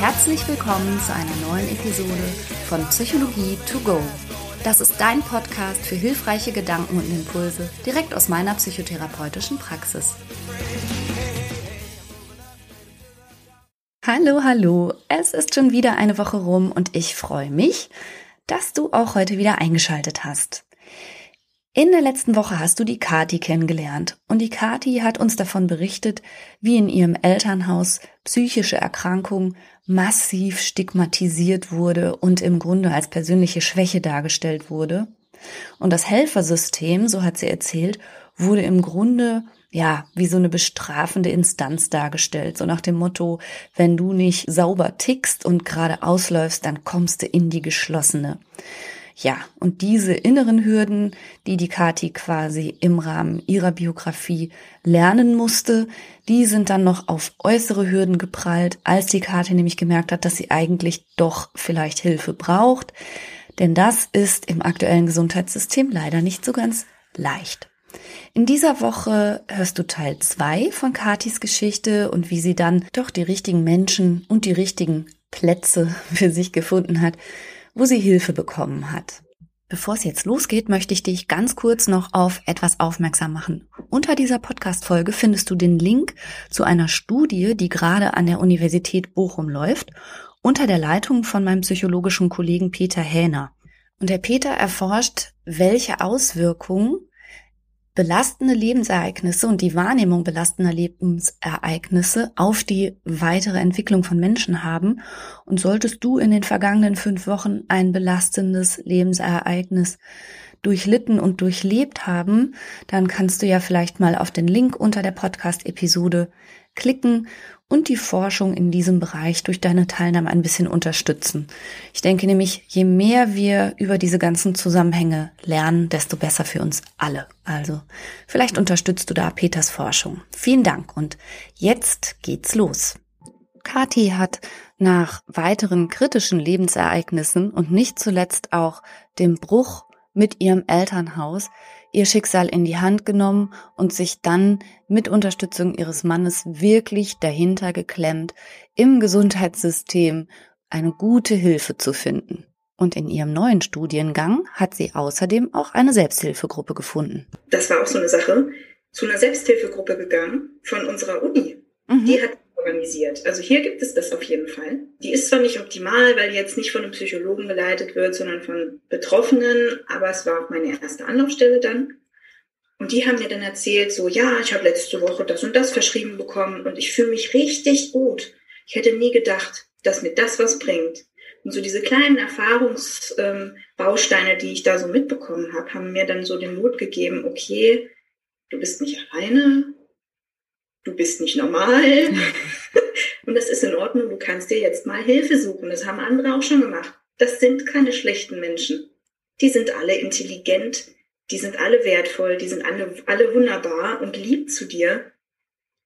Herzlich willkommen zu einer neuen Episode von Psychologie to go. Das ist dein Podcast für hilfreiche Gedanken und Impulse direkt aus meiner psychotherapeutischen Praxis. Hallo, hallo. Es ist schon wieder eine Woche rum und ich freue mich, dass du auch heute wieder eingeschaltet hast. In der letzten Woche hast du die Kati kennengelernt und die Kati hat uns davon berichtet, wie in ihrem Elternhaus psychische Erkrankung massiv stigmatisiert wurde und im Grunde als persönliche Schwäche dargestellt wurde. Und das Helfersystem, so hat sie erzählt, wurde im Grunde ja, wie so eine bestrafende Instanz dargestellt, so nach dem Motto, wenn du nicht sauber tickst und gerade ausläufst, dann kommst du in die geschlossene. Ja, und diese inneren Hürden, die die Kati quasi im Rahmen ihrer Biografie lernen musste, die sind dann noch auf äußere Hürden geprallt, als die Kati nämlich gemerkt hat, dass sie eigentlich doch vielleicht Hilfe braucht. Denn das ist im aktuellen Gesundheitssystem leider nicht so ganz leicht. In dieser Woche hörst du Teil zwei von Katis Geschichte und wie sie dann doch die richtigen Menschen und die richtigen Plätze für sich gefunden hat, wo sie Hilfe bekommen hat. Bevor es jetzt losgeht, möchte ich dich ganz kurz noch auf etwas aufmerksam machen. Unter dieser Podcast-Folge findest du den Link zu einer Studie, die gerade an der Universität Bochum läuft, unter der Leitung von meinem psychologischen Kollegen Peter Hähner. Und der Peter erforscht, welche Auswirkungen belastende Lebensereignisse und die Wahrnehmung belastender Lebensereignisse auf die weitere Entwicklung von Menschen haben. Und solltest du in den vergangenen fünf Wochen ein belastendes Lebensereignis durchlitten und durchlebt haben, dann kannst du ja vielleicht mal auf den Link unter der Podcast-Episode klicken und die Forschung in diesem Bereich durch deine Teilnahme ein bisschen unterstützen. Ich denke nämlich, je mehr wir über diese ganzen Zusammenhänge lernen, desto besser für uns alle. Also vielleicht unterstützt du da Peters Forschung. Vielen Dank und jetzt geht's los. Kathi hat nach weiteren kritischen Lebensereignissen und nicht zuletzt auch dem Bruch mit ihrem Elternhaus ihr Schicksal in die Hand genommen und sich dann mit Unterstützung ihres Mannes wirklich dahinter geklemmt, im Gesundheitssystem eine gute Hilfe zu finden. Und in ihrem neuen Studiengang hat sie außerdem auch eine Selbsthilfegruppe gefunden. Das war auch so eine Sache. Zu einer Selbsthilfegruppe gegangen von unserer Uni. Mhm. Die hat organisiert. Also hier gibt es das auf jeden Fall. Die ist zwar nicht optimal, weil die jetzt nicht von einem Psychologen geleitet wird, sondern von Betroffenen, aber es war auch meine erste Anlaufstelle dann. Und die haben mir dann erzählt, so, ja, ich habe letzte Woche das und das verschrieben bekommen und ich fühle mich richtig gut. Ich hätte nie gedacht, dass mir das was bringt. Und so diese kleinen Erfahrungsbausteine, ähm, die ich da so mitbekommen habe, haben mir dann so den Mut gegeben, okay, du bist nicht alleine, du bist nicht normal und das ist in Ordnung, du kannst dir jetzt mal Hilfe suchen. Das haben andere auch schon gemacht. Das sind keine schlechten Menschen. Die sind alle intelligent, die sind alle wertvoll, die sind alle, alle wunderbar und lieb zu dir.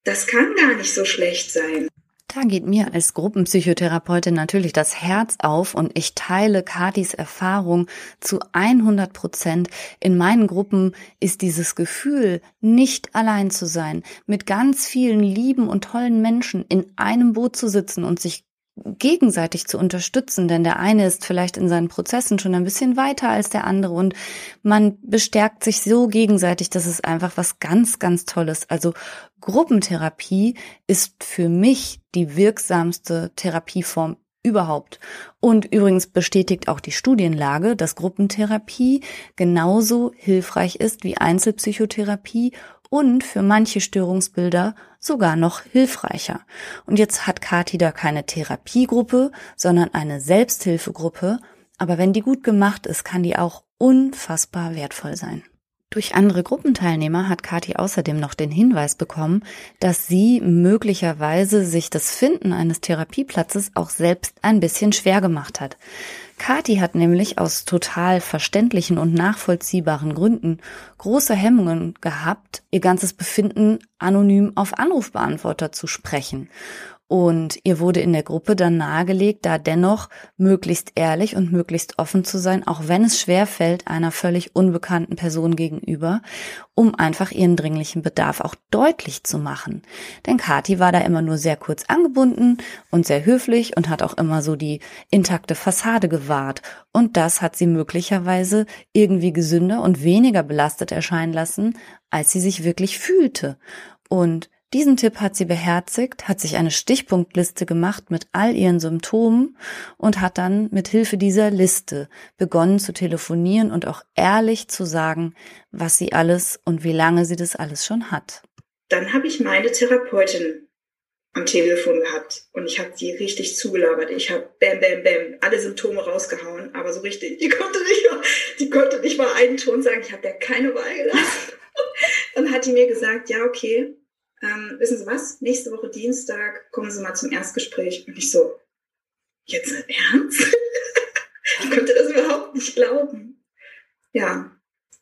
Das kann gar nicht so schlecht sein. Da geht mir als Gruppenpsychotherapeutin natürlich das Herz auf und ich teile Katis Erfahrung zu 100 Prozent. In meinen Gruppen ist dieses Gefühl, nicht allein zu sein, mit ganz vielen lieben und tollen Menschen in einem Boot zu sitzen und sich gegenseitig zu unterstützen, denn der eine ist vielleicht in seinen Prozessen schon ein bisschen weiter als der andere und man bestärkt sich so gegenseitig, das ist einfach was ganz, ganz Tolles. Also Gruppentherapie ist für mich die wirksamste Therapieform überhaupt. Und übrigens bestätigt auch die Studienlage, dass Gruppentherapie genauso hilfreich ist wie Einzelpsychotherapie und für manche Störungsbilder sogar noch hilfreicher. Und jetzt hat Kati da keine Therapiegruppe, sondern eine Selbsthilfegruppe. Aber wenn die gut gemacht ist, kann die auch unfassbar wertvoll sein. Durch andere Gruppenteilnehmer hat Kati außerdem noch den Hinweis bekommen, dass sie möglicherweise sich das Finden eines Therapieplatzes auch selbst ein bisschen schwer gemacht hat. Kati hat nämlich aus total verständlichen und nachvollziehbaren Gründen große Hemmungen gehabt, ihr ganzes Befinden anonym auf Anrufbeantworter zu sprechen. Und ihr wurde in der Gruppe dann nahegelegt, da dennoch möglichst ehrlich und möglichst offen zu sein, auch wenn es schwer fällt einer völlig unbekannten Person gegenüber, um einfach ihren dringlichen Bedarf auch deutlich zu machen. Denn Kati war da immer nur sehr kurz angebunden und sehr höflich und hat auch immer so die intakte Fassade gewahrt. Und das hat sie möglicherweise irgendwie gesünder und weniger belastet erscheinen lassen, als sie sich wirklich fühlte. Und diesen Tipp hat sie beherzigt, hat sich eine Stichpunktliste gemacht mit all ihren Symptomen und hat dann mit Hilfe dieser Liste begonnen zu telefonieren und auch ehrlich zu sagen, was sie alles und wie lange sie das alles schon hat. Dann habe ich meine Therapeutin am Telefon gehabt und ich habe die richtig zugelabert. Ich habe bam, bam, bam, alle Symptome rausgehauen, aber so richtig, die konnte nicht mal, die konnte nicht mal einen Ton sagen. Ich habe der keine Wahl gelassen. Dann hat die mir gesagt, ja, okay, ähm, wissen Sie was, nächste Woche Dienstag kommen Sie mal zum Erstgespräch. Und ich so, jetzt im Ernst? ich konnte das überhaupt nicht glauben. Ja,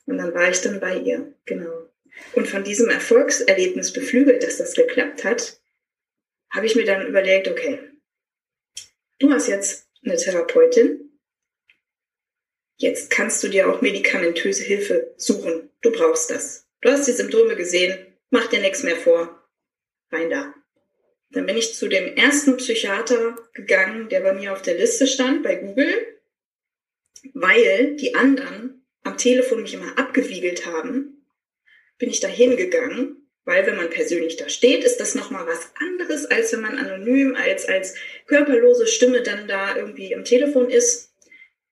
und dann war ich dann bei ihr, genau. Und von diesem Erfolgserlebnis beflügelt, dass das geklappt hat, habe ich mir dann überlegt, okay, du hast jetzt eine Therapeutin, jetzt kannst du dir auch medikamentöse Hilfe suchen. Du brauchst das. Du hast die Symptome gesehen, mach dir nichts mehr vor. Rein da. Dann bin ich zu dem ersten Psychiater gegangen, der bei mir auf der Liste stand, bei Google, weil die anderen am Telefon mich immer abgewiegelt haben, bin ich da hingegangen, weil wenn man persönlich da steht, ist das nochmal was anderes, als wenn man anonym, als, als körperlose Stimme dann da irgendwie im Telefon ist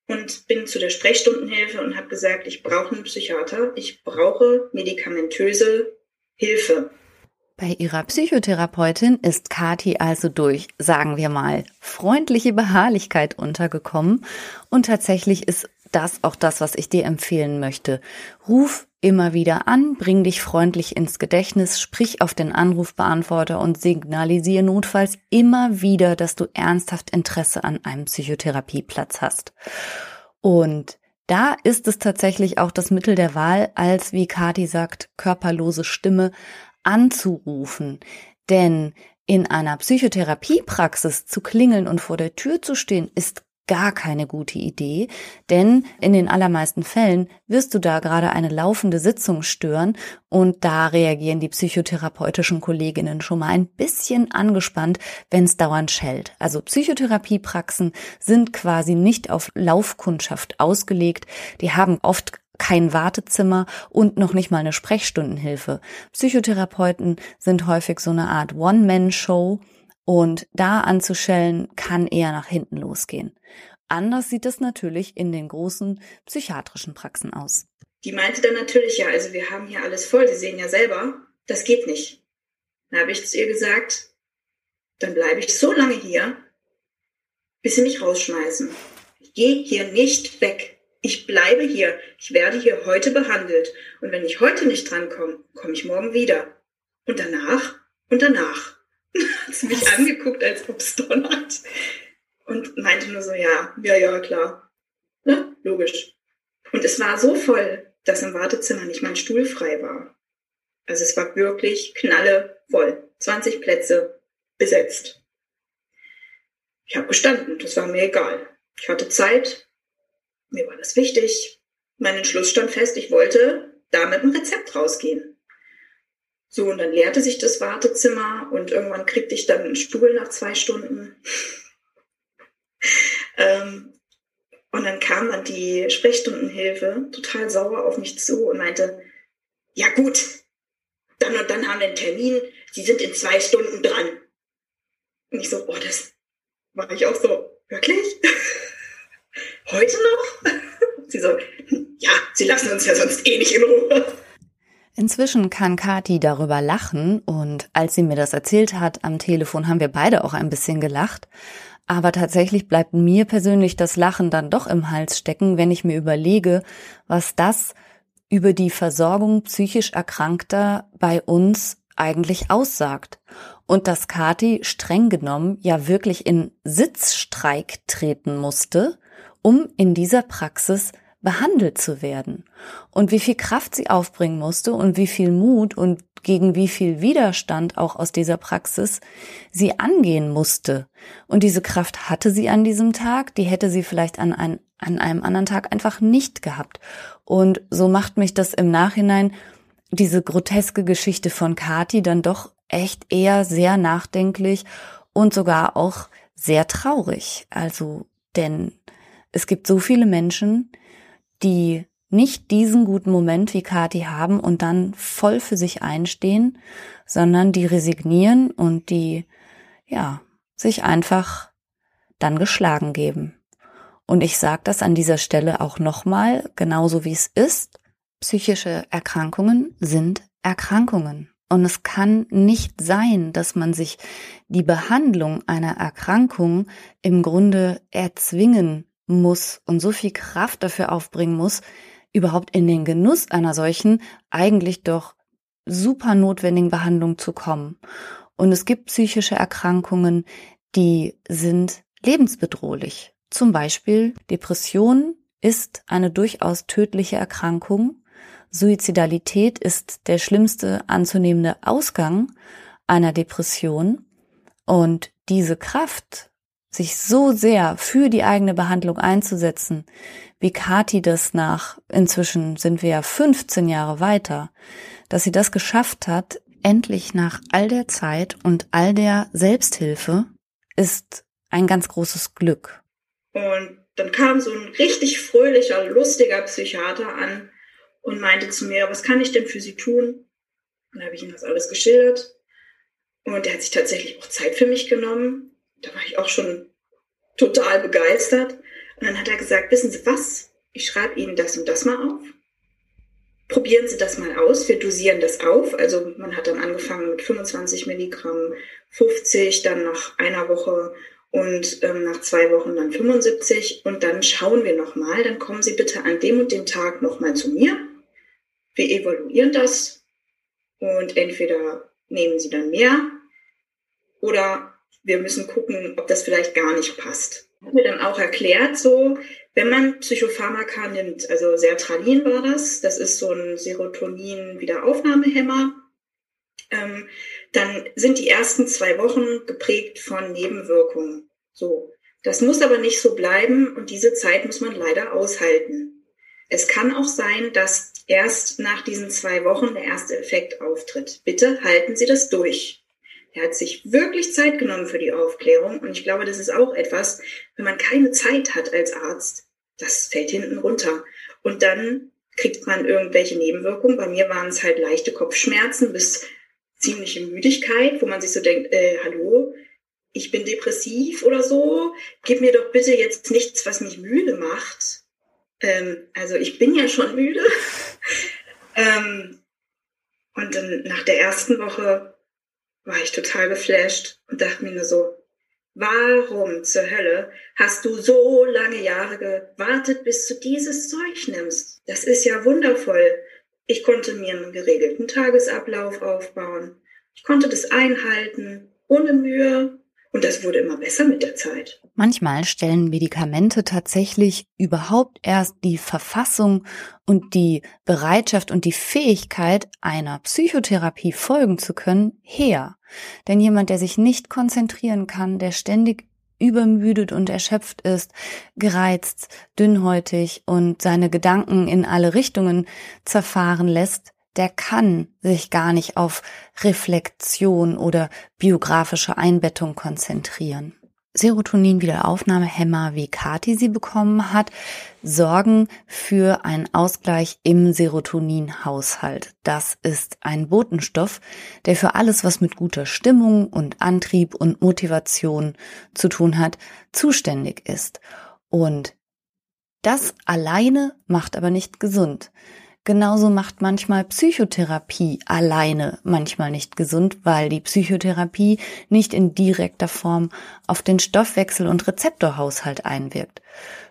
und bin zu der Sprechstundenhilfe und habe gesagt, ich brauche einen Psychiater, ich brauche medikamentöse Hilfe. Bei ihrer Psychotherapeutin ist Kati also durch, sagen wir mal, freundliche Beharrlichkeit untergekommen und tatsächlich ist das auch das, was ich dir empfehlen möchte. Ruf immer wieder an, bring dich freundlich ins Gedächtnis, sprich auf den Anrufbeantworter und signalisiere notfalls immer wieder, dass du ernsthaft Interesse an einem Psychotherapieplatz hast. Und da ist es tatsächlich auch das Mittel der Wahl, als, wie Kati sagt, körperlose Stimme anzurufen. Denn in einer Psychotherapiepraxis zu klingeln und vor der Tür zu stehen, ist gar keine gute Idee, denn in den allermeisten Fällen wirst du da gerade eine laufende Sitzung stören und da reagieren die psychotherapeutischen Kolleginnen schon mal ein bisschen angespannt, wenn es dauernd schellt. Also Psychotherapiepraxen sind quasi nicht auf Laufkundschaft ausgelegt, die haben oft kein Wartezimmer und noch nicht mal eine Sprechstundenhilfe. Psychotherapeuten sind häufig so eine Art One-Man-Show, und da anzuschellen kann eher nach hinten losgehen. Anders sieht es natürlich in den großen psychiatrischen Praxen aus. Die meinte dann natürlich, ja, also wir haben hier alles voll, Sie sehen ja selber, das geht nicht. Dann habe ich zu ihr gesagt, dann bleibe ich so lange hier, bis Sie mich rausschmeißen. Ich gehe hier nicht weg. Ich bleibe hier. Ich werde hier heute behandelt. Und wenn ich heute nicht drankomme, komme ich morgen wieder. Und danach und danach. hat sie mich angeguckt, als ob es donnert. Und meinte nur so, ja, ja, ja, klar. Ne? Logisch. Und es war so voll, dass im Wartezimmer nicht mein Stuhl frei war. Also es war wirklich knalle voll. 20 Plätze besetzt. Ich habe gestanden, das war mir egal. Ich hatte Zeit, mir war das wichtig. Mein Entschluss stand fest, ich wollte da mit einem Rezept rausgehen. So, und dann leerte sich das Wartezimmer und irgendwann kriegte ich dann einen Stuhl nach zwei Stunden. ähm, und dann kam dann die Sprechstundenhilfe total sauer auf mich zu und meinte, ja gut, dann und dann haben wir einen Termin, Sie sind in zwei Stunden dran. Und ich so, oh, das war ich auch so, wirklich? Heute noch? Sie so, ja, Sie lassen uns ja sonst eh nicht in Ruhe. Inzwischen kann Kati darüber lachen und als sie mir das erzählt hat am Telefon, haben wir beide auch ein bisschen gelacht. Aber tatsächlich bleibt mir persönlich das Lachen dann doch im Hals stecken, wenn ich mir überlege, was das über die Versorgung psychisch Erkrankter bei uns eigentlich aussagt. Und dass Kati streng genommen ja wirklich in Sitzstreik treten musste, um in dieser Praxis behandelt zu werden und wie viel Kraft sie aufbringen musste und wie viel Mut und gegen wie viel Widerstand auch aus dieser Praxis sie angehen musste. Und diese Kraft hatte sie an diesem Tag, die hätte sie vielleicht an, ein, an einem anderen Tag einfach nicht gehabt. Und so macht mich das im Nachhinein diese groteske Geschichte von Kati dann doch echt eher sehr nachdenklich und sogar auch sehr traurig. Also, denn es gibt so viele Menschen, die nicht diesen guten Moment wie Kati haben und dann voll für sich einstehen, sondern die resignieren und die, ja, sich einfach dann geschlagen geben. Und ich sage das an dieser Stelle auch nochmal, genauso wie es ist. Psychische Erkrankungen sind Erkrankungen. Und es kann nicht sein, dass man sich die Behandlung einer Erkrankung im Grunde erzwingen muss und so viel Kraft dafür aufbringen muss, überhaupt in den Genuss einer solchen eigentlich doch super notwendigen Behandlung zu kommen. Und es gibt psychische Erkrankungen, die sind lebensbedrohlich. Zum Beispiel Depression ist eine durchaus tödliche Erkrankung. Suizidalität ist der schlimmste anzunehmende Ausgang einer Depression. Und diese Kraft, sich so sehr für die eigene Behandlung einzusetzen, wie Kati das nach, inzwischen sind wir ja 15 Jahre weiter, dass sie das geschafft hat, endlich nach all der Zeit und all der Selbsthilfe, ist ein ganz großes Glück. Und dann kam so ein richtig fröhlicher, lustiger Psychiater an und meinte zu mir, was kann ich denn für Sie tun? Und dann habe ich ihm das alles geschildert. Und er hat sich tatsächlich auch Zeit für mich genommen. Da war ich auch schon total begeistert. Und dann hat er gesagt, wissen Sie was? Ich schreibe Ihnen das und das mal auf. Probieren Sie das mal aus. Wir dosieren das auf. Also man hat dann angefangen mit 25 Milligramm, 50, dann nach einer Woche und ähm, nach zwei Wochen dann 75 und dann schauen wir nochmal. Dann kommen Sie bitte an dem und dem Tag nochmal zu mir. Wir evaluieren das und entweder nehmen Sie dann mehr oder wir müssen gucken, ob das vielleicht gar nicht passt hat mir dann auch erklärt, so, wenn man Psychopharmaka nimmt, also Sertralin war das, das ist so ein Serotonin-Wiederaufnahmehemmer, ähm, dann sind die ersten zwei Wochen geprägt von Nebenwirkungen. So. Das muss aber nicht so bleiben und diese Zeit muss man leider aushalten. Es kann auch sein, dass erst nach diesen zwei Wochen der erste Effekt auftritt. Bitte halten Sie das durch. Er hat sich wirklich Zeit genommen für die Aufklärung und ich glaube, das ist auch etwas, wenn man keine Zeit hat als Arzt, das fällt hinten runter. Und dann kriegt man irgendwelche Nebenwirkungen. Bei mir waren es halt leichte Kopfschmerzen bis ziemliche Müdigkeit, wo man sich so denkt, äh, hallo, ich bin depressiv oder so, gib mir doch bitte jetzt nichts, was mich müde macht. Ähm, also ich bin ja schon müde. ähm, und dann nach der ersten Woche war ich total geflasht und dachte mir nur so, warum zur Hölle hast du so lange Jahre gewartet, bis du dieses Zeug nimmst? Das ist ja wundervoll. Ich konnte mir einen geregelten Tagesablauf aufbauen. Ich konnte das einhalten, ohne Mühe. Und das wurde immer besser mit der Zeit. Manchmal stellen Medikamente tatsächlich überhaupt erst die Verfassung und die Bereitschaft und die Fähigkeit, einer Psychotherapie folgen zu können, her. Denn jemand, der sich nicht konzentrieren kann, der ständig übermüdet und erschöpft ist, gereizt, dünnhäutig und seine Gedanken in alle Richtungen zerfahren lässt, der kann sich gar nicht auf Reflexion oder biografische Einbettung konzentrieren. Serotonin-Wiederaufnahmehämmer, wie Kati sie bekommen hat, sorgen für einen Ausgleich im Serotoninhaushalt. Das ist ein Botenstoff, der für alles, was mit guter Stimmung und Antrieb und Motivation zu tun hat, zuständig ist. Und das alleine macht aber nicht gesund. Genauso macht manchmal Psychotherapie alleine manchmal nicht gesund, weil die Psychotherapie nicht in direkter Form auf den Stoffwechsel und Rezeptorhaushalt einwirkt.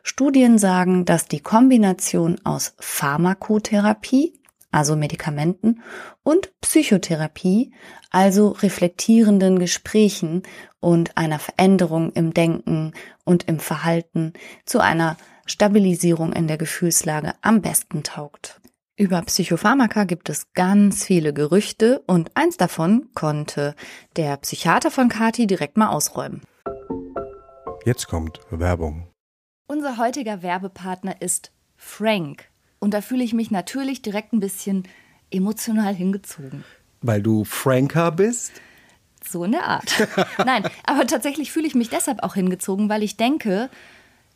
Studien sagen, dass die Kombination aus Pharmakotherapie, also Medikamenten, und Psychotherapie, also reflektierenden Gesprächen und einer Veränderung im Denken und im Verhalten zu einer Stabilisierung in der Gefühlslage am besten taugt. Über Psychopharmaka gibt es ganz viele Gerüchte und eins davon konnte der Psychiater von Kati direkt mal ausräumen. Jetzt kommt Werbung. Unser heutiger Werbepartner ist Frank. Und da fühle ich mich natürlich direkt ein bisschen emotional hingezogen. Weil du Franker bist? So in der Art. Nein, aber tatsächlich fühle ich mich deshalb auch hingezogen, weil ich denke,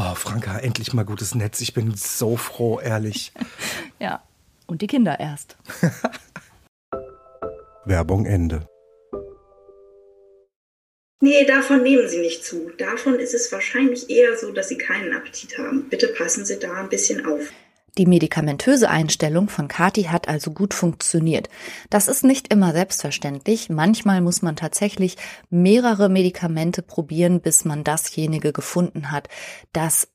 Oh, Franka, endlich mal gutes Netz. Ich bin so froh, ehrlich. ja, und die Kinder erst. Werbung Ende. Nee, davon nehmen Sie nicht zu. Davon ist es wahrscheinlich eher so, dass Sie keinen Appetit haben. Bitte passen Sie da ein bisschen auf. Die medikamentöse Einstellung von Kati hat also gut funktioniert. Das ist nicht immer selbstverständlich. Manchmal muss man tatsächlich mehrere Medikamente probieren, bis man dasjenige gefunden hat, das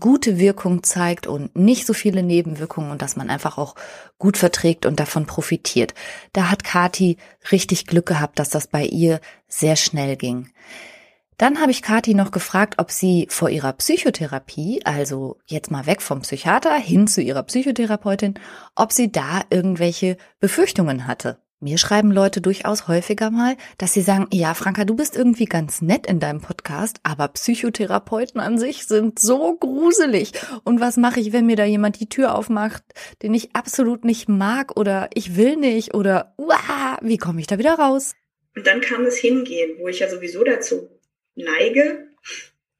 gute Wirkung zeigt und nicht so viele Nebenwirkungen und dass man einfach auch gut verträgt und davon profitiert. Da hat Kati richtig Glück gehabt, dass das bei ihr sehr schnell ging. Dann habe ich Kathi noch gefragt, ob sie vor ihrer Psychotherapie, also jetzt mal weg vom Psychiater hin zu ihrer Psychotherapeutin, ob sie da irgendwelche Befürchtungen hatte. Mir schreiben Leute durchaus häufiger mal, dass sie sagen, ja, Franka, du bist irgendwie ganz nett in deinem Podcast, aber Psychotherapeuten an sich sind so gruselig. Und was mache ich, wenn mir da jemand die Tür aufmacht, den ich absolut nicht mag oder ich will nicht oder uah, wie komme ich da wieder raus? Und dann kam es hingehen, wo ich ja sowieso dazu neige,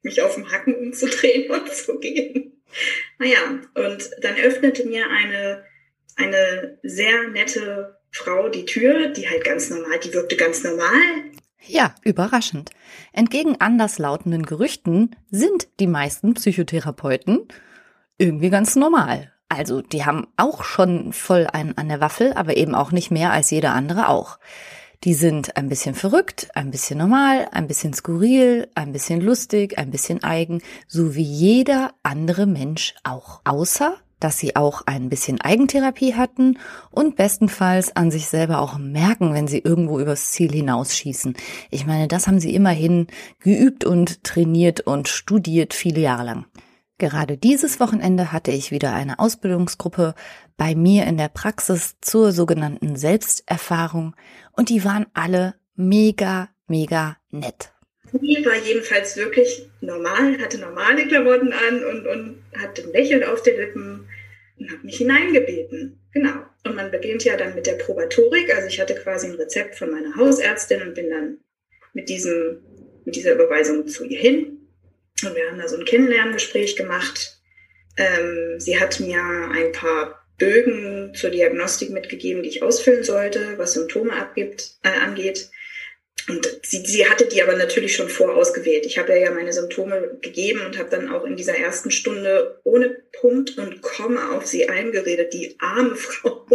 mich auf dem Hacken umzudrehen und zu gehen. Naja, und dann öffnete mir eine, eine sehr nette Frau die Tür, die halt ganz normal, die wirkte ganz normal. Ja, überraschend. Entgegen anderslautenden Gerüchten sind die meisten Psychotherapeuten irgendwie ganz normal. Also, die haben auch schon voll einen an der Waffel, aber eben auch nicht mehr als jeder andere auch. Die sind ein bisschen verrückt, ein bisschen normal, ein bisschen skurril, ein bisschen lustig, ein bisschen eigen, so wie jeder andere Mensch auch. Außer, dass sie auch ein bisschen Eigentherapie hatten und bestenfalls an sich selber auch merken, wenn sie irgendwo übers Ziel hinausschießen. Ich meine, das haben sie immerhin geübt und trainiert und studiert viele Jahre lang. Gerade dieses Wochenende hatte ich wieder eine Ausbildungsgruppe bei mir in der Praxis zur sogenannten Selbsterfahrung und die waren alle mega, mega nett. Die war jedenfalls wirklich normal, hatte normale Klamotten an und, und hatte ein Lächeln auf den Lippen und hat mich hineingebeten. Genau. Und man beginnt ja dann mit der Probatorik. Also ich hatte quasi ein Rezept von meiner Hausärztin und bin dann mit diesem mit dieser Überweisung zu ihr hin. Und wir haben da so ein Kennenlerngespräch gemacht. Ähm, sie hat mir ein paar Bögen zur Diagnostik mitgegeben, die ich ausfüllen sollte, was Symptome abgibt, äh, angeht. Und sie, sie hatte die aber natürlich schon vorausgewählt. Ich habe ja, meine Symptome gegeben und habe dann auch in dieser ersten Stunde ohne Punkt und Komma auf sie eingeredet, die arme Frau.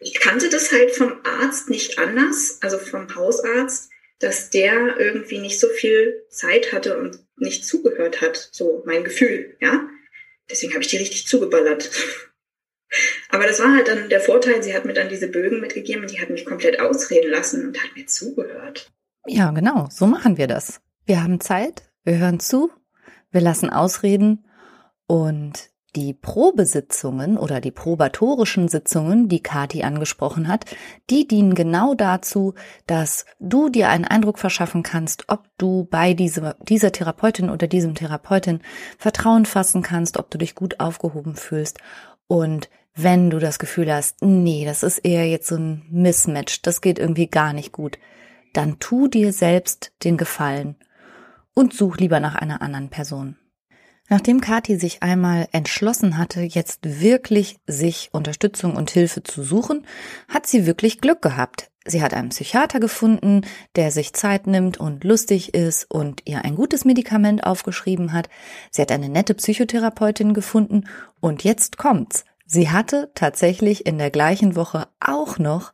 Ich kannte das halt vom Arzt nicht anders, also vom Hausarzt, dass der irgendwie nicht so viel Zeit hatte und nicht zugehört hat, so mein Gefühl, ja. Deswegen habe ich die richtig zugeballert. Aber das war halt dann der Vorteil, sie hat mir dann diese Bögen mitgegeben und die hat mich komplett ausreden lassen und hat mir zugehört. Ja, genau, so machen wir das. Wir haben Zeit, wir hören zu, wir lassen ausreden und die Probesitzungen oder die probatorischen Sitzungen, die Kati angesprochen hat, die dienen genau dazu, dass du dir einen Eindruck verschaffen kannst, ob du bei dieser, dieser Therapeutin oder diesem Therapeutin Vertrauen fassen kannst, ob du dich gut aufgehoben fühlst und wenn du das Gefühl hast, nee, das ist eher jetzt so ein Mismatch, das geht irgendwie gar nicht gut, dann tu dir selbst den Gefallen und such lieber nach einer anderen Person. Nachdem Kathi sich einmal entschlossen hatte, jetzt wirklich sich Unterstützung und Hilfe zu suchen, hat sie wirklich Glück gehabt. Sie hat einen Psychiater gefunden, der sich Zeit nimmt und lustig ist und ihr ein gutes Medikament aufgeschrieben hat. Sie hat eine nette Psychotherapeutin gefunden und jetzt kommt's. Sie hatte tatsächlich in der gleichen Woche auch noch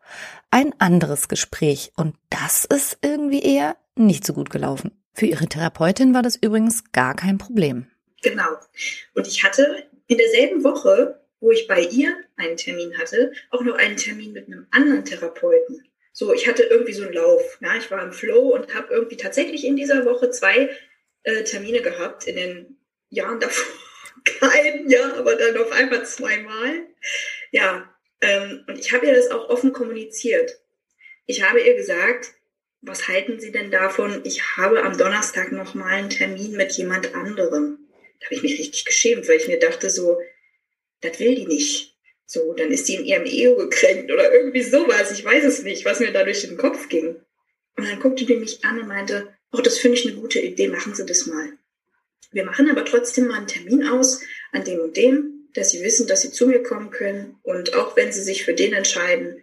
ein anderes Gespräch und das ist irgendwie eher nicht so gut gelaufen. Für ihre Therapeutin war das übrigens gar kein Problem. Genau. Und ich hatte in derselben Woche, wo ich bei ihr einen Termin hatte, auch noch einen Termin mit einem anderen Therapeuten. So, ich hatte irgendwie so einen Lauf. Ja, ich war im Flow und habe irgendwie tatsächlich in dieser Woche zwei äh, Termine gehabt in den Jahren davor. Kein Jahr, aber dann auf einmal zweimal. Ja, ähm, und ich habe ihr das auch offen kommuniziert. Ich habe ihr gesagt, was halten Sie denn davon? Ich habe am Donnerstag noch mal einen Termin mit jemand anderem. Da habe ich mich richtig geschämt, weil ich mir dachte so, das will die nicht. So, dann ist die in ihrem Ego gekränkt oder irgendwie sowas. Ich weiß es nicht, was mir da durch den Kopf ging. Und dann guckte die mich an und meinte, oh, das finde ich eine gute Idee, machen Sie das mal. Wir machen aber trotzdem mal einen Termin aus an dem und dem, dass Sie wissen, dass Sie zu mir kommen können. Und auch wenn Sie sich für den entscheiden,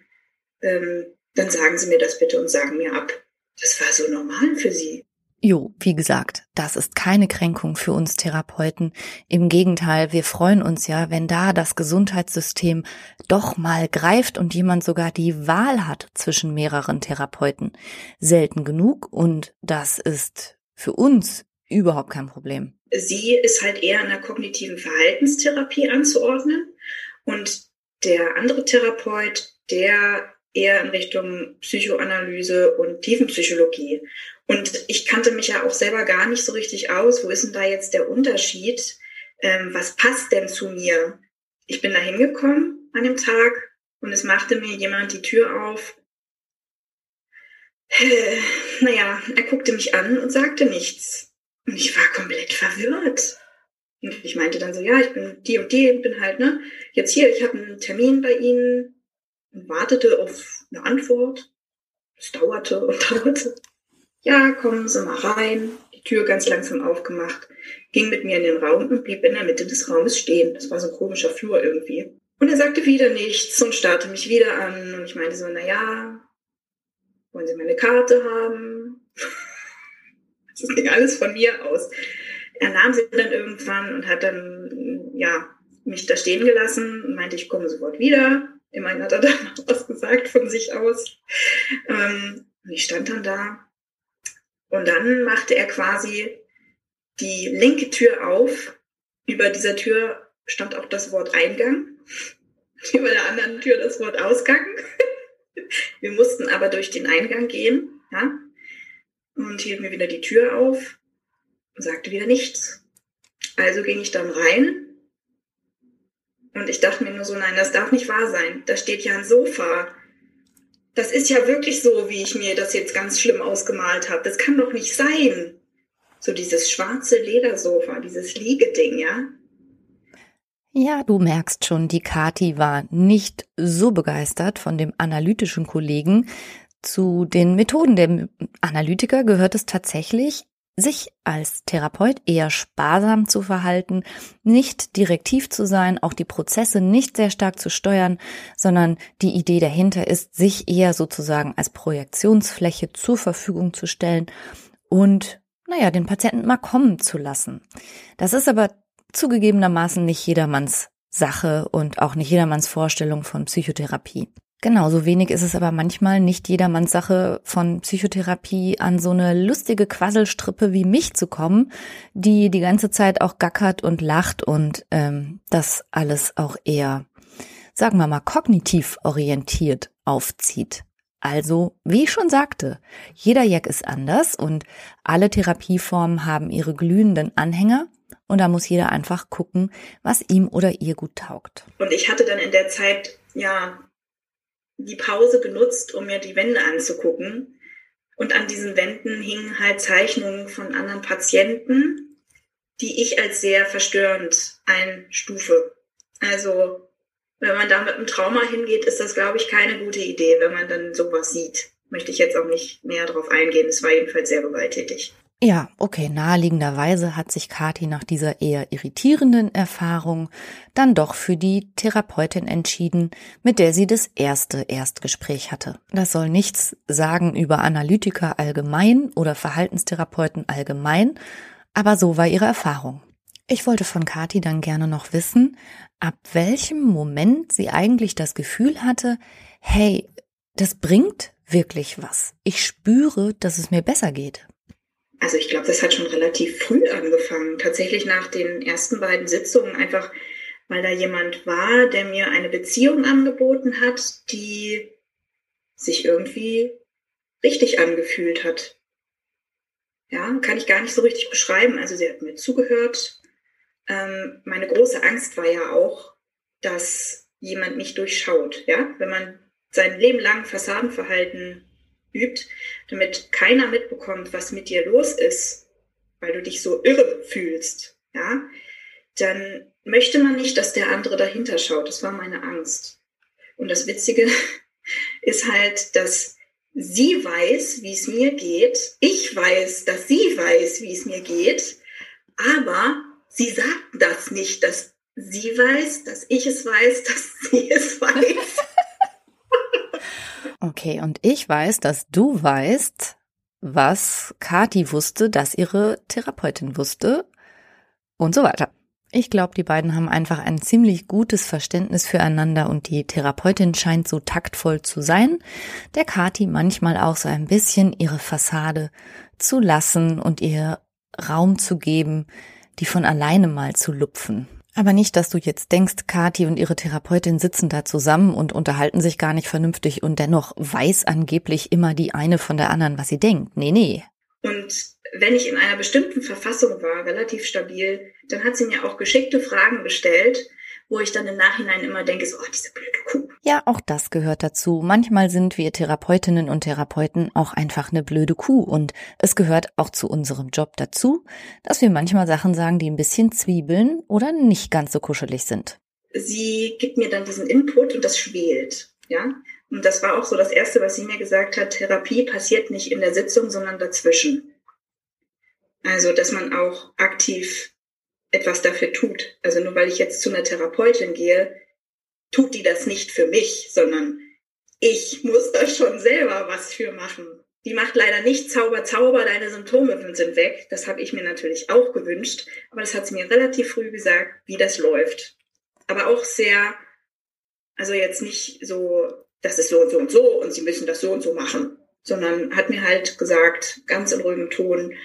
ähm, dann sagen Sie mir das bitte und sagen mir ab. Das war so normal für sie. Jo, wie gesagt, das ist keine Kränkung für uns Therapeuten. Im Gegenteil, wir freuen uns ja, wenn da das Gesundheitssystem doch mal greift und jemand sogar die Wahl hat zwischen mehreren Therapeuten. Selten genug und das ist für uns überhaupt kein Problem. Sie ist halt eher in der kognitiven Verhaltenstherapie anzuordnen und der andere Therapeut, der eher in Richtung Psychoanalyse und Tiefenpsychologie. Und ich kannte mich ja auch selber gar nicht so richtig aus. Wo ist denn da jetzt der Unterschied? Ähm, was passt denn zu mir? Ich bin da hingekommen an dem Tag und es machte mir jemand die Tür auf. Äh, naja, er guckte mich an und sagte nichts. Und ich war komplett verwirrt. Und ich meinte dann so, ja, ich bin die und die, bin halt, ne, jetzt hier, ich habe einen Termin bei Ihnen und wartete auf eine Antwort. Es dauerte und dauerte. Ja, kommen Sie mal rein. Die Tür ganz langsam aufgemacht, ging mit mir in den Raum und blieb in der Mitte des Raumes stehen. Das war so ein komischer Flur irgendwie. Und er sagte wieder nichts und starrte mich wieder an. Und ich meinte so, na ja, wollen Sie meine Karte haben? Das ging alles von mir aus. Er nahm sie dann irgendwann und hat dann, ja, mich da stehen gelassen und meinte, ich komme sofort wieder. Immerhin hat er dann was gesagt von sich aus. Ähm, und ich stand dann da und dann machte er quasi die linke Tür auf. Über dieser Tür stand auch das Wort Eingang. Über der anderen Tür das Wort Ausgang. Wir mussten aber durch den Eingang gehen, ja. Und hielt mir wieder die Tür auf und sagte wieder nichts. Also ging ich dann rein. Und ich dachte mir nur so, nein, das darf nicht wahr sein. Da steht ja ein Sofa das ist ja wirklich so, wie ich mir das jetzt ganz schlimm ausgemalt habe. Das kann doch nicht sein. So dieses schwarze Ledersofa, dieses Liegeding, ja? Ja, du merkst schon, die Kati war nicht so begeistert von dem analytischen Kollegen. Zu den Methoden der Analytiker gehört es tatsächlich, sich als Therapeut eher sparsam zu verhalten, nicht direktiv zu sein, auch die Prozesse nicht sehr stark zu steuern, sondern die Idee dahinter ist, sich eher sozusagen als Projektionsfläche zur Verfügung zu stellen und, naja, den Patienten mal kommen zu lassen. Das ist aber zugegebenermaßen nicht jedermanns Sache und auch nicht jedermanns Vorstellung von Psychotherapie. Genauso wenig ist es aber manchmal nicht jedermanns Sache, von Psychotherapie an so eine lustige Quasselstrippe wie mich zu kommen, die die ganze Zeit auch gackert und lacht und ähm, das alles auch eher, sagen wir mal, kognitiv orientiert aufzieht. Also, wie ich schon sagte, jeder Jack ist anders und alle Therapieformen haben ihre glühenden Anhänger und da muss jeder einfach gucken, was ihm oder ihr gut taugt. Und ich hatte dann in der Zeit ja die Pause genutzt, um mir die Wände anzugucken. Und an diesen Wänden hingen halt Zeichnungen von anderen Patienten, die ich als sehr verstörend einstufe. Also wenn man da mit einem Trauma hingeht, ist das, glaube ich, keine gute Idee, wenn man dann sowas sieht. Möchte ich jetzt auch nicht näher drauf eingehen. Es war jedenfalls sehr gewalttätig. Ja, okay, naheliegenderweise hat sich Kati nach dieser eher irritierenden Erfahrung dann doch für die Therapeutin entschieden, mit der sie das erste Erstgespräch hatte. Das soll nichts sagen über Analytiker allgemein oder Verhaltenstherapeuten allgemein, aber so war ihre Erfahrung. Ich wollte von Kati dann gerne noch wissen, ab welchem Moment sie eigentlich das Gefühl hatte, hey, das bringt wirklich was. Ich spüre, dass es mir besser geht. Also ich glaube, das hat schon relativ früh angefangen. Tatsächlich nach den ersten beiden Sitzungen einfach, weil da jemand war, der mir eine Beziehung angeboten hat, die sich irgendwie richtig angefühlt hat. Ja, kann ich gar nicht so richtig beschreiben. Also sie hat mir zugehört. Ähm, meine große Angst war ja auch, dass jemand mich durchschaut. Ja, wenn man sein Leben lang Fassadenverhalten übt, damit keiner mitbekommt, was mit dir los ist, weil du dich so irre fühlst, ja, dann möchte man nicht, dass der andere dahinter schaut. Das war meine Angst. Und das Witzige ist halt, dass sie weiß, wie es mir geht. Ich weiß, dass sie weiß, wie es mir geht. Aber sie sagt das nicht, dass sie weiß, dass ich es weiß, dass sie es weiß. Okay, und ich weiß, dass du weißt, was Kati wusste, dass ihre Therapeutin wusste und so weiter. Ich glaube, die beiden haben einfach ein ziemlich gutes Verständnis füreinander und die Therapeutin scheint so taktvoll zu sein, der Kati manchmal auch so ein bisschen ihre Fassade zu lassen und ihr Raum zu geben, die von alleine mal zu lupfen. Aber nicht, dass du jetzt denkst, Kathi und ihre Therapeutin sitzen da zusammen und unterhalten sich gar nicht vernünftig und dennoch weiß angeblich immer die eine von der anderen, was sie denkt. Nee, nee. Und wenn ich in einer bestimmten Verfassung war, relativ stabil, dann hat sie mir auch geschickte Fragen gestellt, wo ich dann im Nachhinein immer denke, so, oh, diese blöde Kuh. Ja, auch das gehört dazu. Manchmal sind wir Therapeutinnen und Therapeuten auch einfach eine blöde Kuh und es gehört auch zu unserem Job dazu, dass wir manchmal Sachen sagen, die ein bisschen zwiebeln oder nicht ganz so kuschelig sind. Sie gibt mir dann diesen Input und das schwelt, ja. Und das war auch so das erste, was sie mir gesagt hat. Therapie passiert nicht in der Sitzung, sondern dazwischen. Also, dass man auch aktiv etwas dafür tut. Also nur weil ich jetzt zu einer Therapeutin gehe, tut die das nicht für mich, sondern ich muss da schon selber was für machen. Die macht leider nicht Zauber, Zauber, deine Symptome sind weg. Das habe ich mir natürlich auch gewünscht. Aber das hat sie mir relativ früh gesagt, wie das läuft. Aber auch sehr, also jetzt nicht so, das ist so und so und so und sie müssen das so und so machen, sondern hat mir halt gesagt, ganz in ruhigem Ton,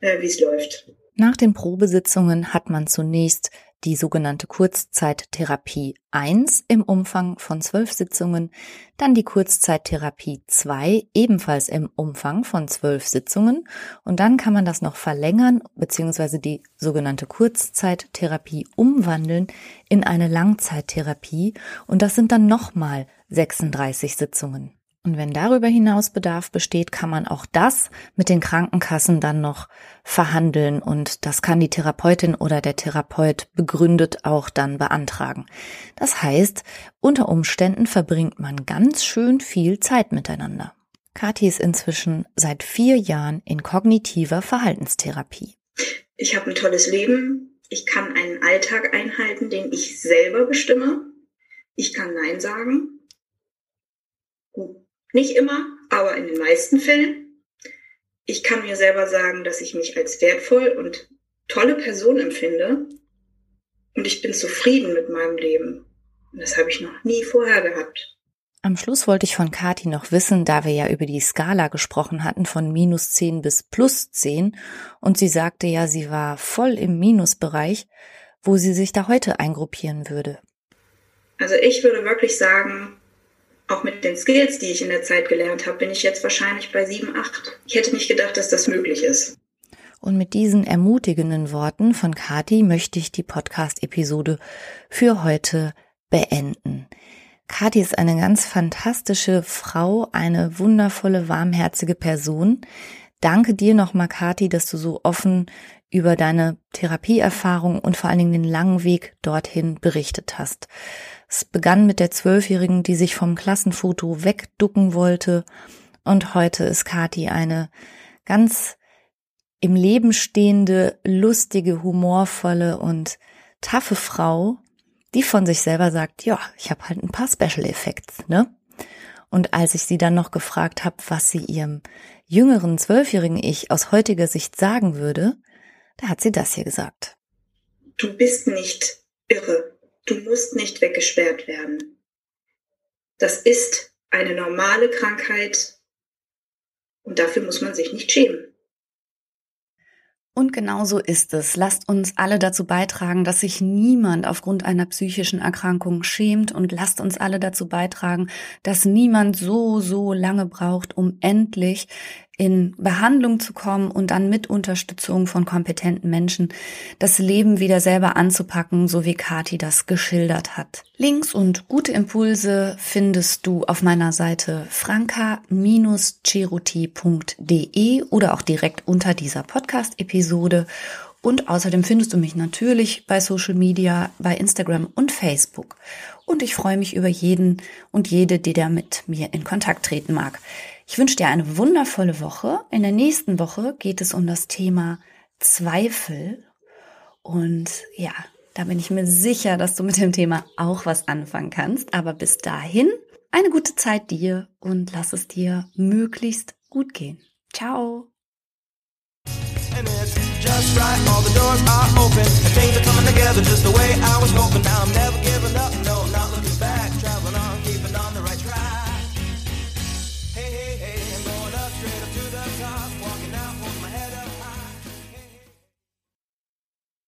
äh, wie es läuft. Nach den Probesitzungen hat man zunächst die sogenannte Kurzzeittherapie 1 im Umfang von zwölf Sitzungen, dann die Kurzzeittherapie 2 ebenfalls im Umfang von zwölf Sitzungen und dann kann man das noch verlängern bzw. die sogenannte Kurzzeittherapie umwandeln in eine Langzeittherapie und das sind dann nochmal 36 Sitzungen. Und wenn darüber hinaus Bedarf besteht, kann man auch das mit den Krankenkassen dann noch verhandeln und das kann die Therapeutin oder der Therapeut begründet auch dann beantragen. Das heißt, unter Umständen verbringt man ganz schön viel Zeit miteinander. Kathi ist inzwischen seit vier Jahren in kognitiver Verhaltenstherapie. Ich habe ein tolles Leben. Ich kann einen Alltag einhalten, den ich selber bestimme. Ich kann Nein sagen. Nicht immer, aber in den meisten Fällen. Ich kann mir selber sagen, dass ich mich als wertvoll und tolle Person empfinde. Und ich bin zufrieden mit meinem Leben. Und das habe ich noch nie vorher gehabt. Am Schluss wollte ich von Kati noch wissen, da wir ja über die Skala gesprochen hatten von minus 10 bis plus 10 und sie sagte ja, sie war voll im Minusbereich, wo sie sich da heute eingruppieren würde. Also ich würde wirklich sagen, auch mit den Skills, die ich in der Zeit gelernt habe, bin ich jetzt wahrscheinlich bei 7, 8. Ich hätte nicht gedacht, dass das möglich ist. Und mit diesen ermutigenden Worten von Kati möchte ich die Podcast-Episode für heute beenden. Kathi ist eine ganz fantastische Frau, eine wundervolle, warmherzige Person. Danke dir nochmal, Kathi, dass du so offen über deine Therapieerfahrung und vor allen Dingen den langen Weg dorthin berichtet hast. Es begann mit der Zwölfjährigen, die sich vom Klassenfoto wegducken wollte. Und heute ist Kathi eine ganz im Leben stehende, lustige, humorvolle und taffe Frau, die von sich selber sagt, ja, ich habe halt ein paar Special Effects, ne? Und als ich sie dann noch gefragt habe, was sie ihrem jüngeren zwölfjährigen Ich aus heutiger Sicht sagen würde, da hat sie das hier gesagt. Du bist nicht irre. Du musst nicht weggesperrt werden. Das ist eine normale Krankheit und dafür muss man sich nicht schämen. Und genau so ist es. Lasst uns alle dazu beitragen, dass sich niemand aufgrund einer psychischen Erkrankung schämt und lasst uns alle dazu beitragen, dass niemand so, so lange braucht, um endlich in Behandlung zu kommen und dann mit Unterstützung von kompetenten Menschen das Leben wieder selber anzupacken, so wie Kati das geschildert hat. Links und gute Impulse findest du auf meiner Seite franka-ceruti.de oder auch direkt unter dieser Podcast-Episode. Und außerdem findest du mich natürlich bei Social Media, bei Instagram und Facebook. Und ich freue mich über jeden und jede, die da mit mir in Kontakt treten mag. Ich wünsche dir eine wundervolle Woche. In der nächsten Woche geht es um das Thema Zweifel. Und ja, da bin ich mir sicher, dass du mit dem Thema auch was anfangen kannst. Aber bis dahin eine gute Zeit dir und lass es dir möglichst gut gehen. Ciao. just right. All the doors are open and things are coming together just the way I was hoping. Now I'm never giving up.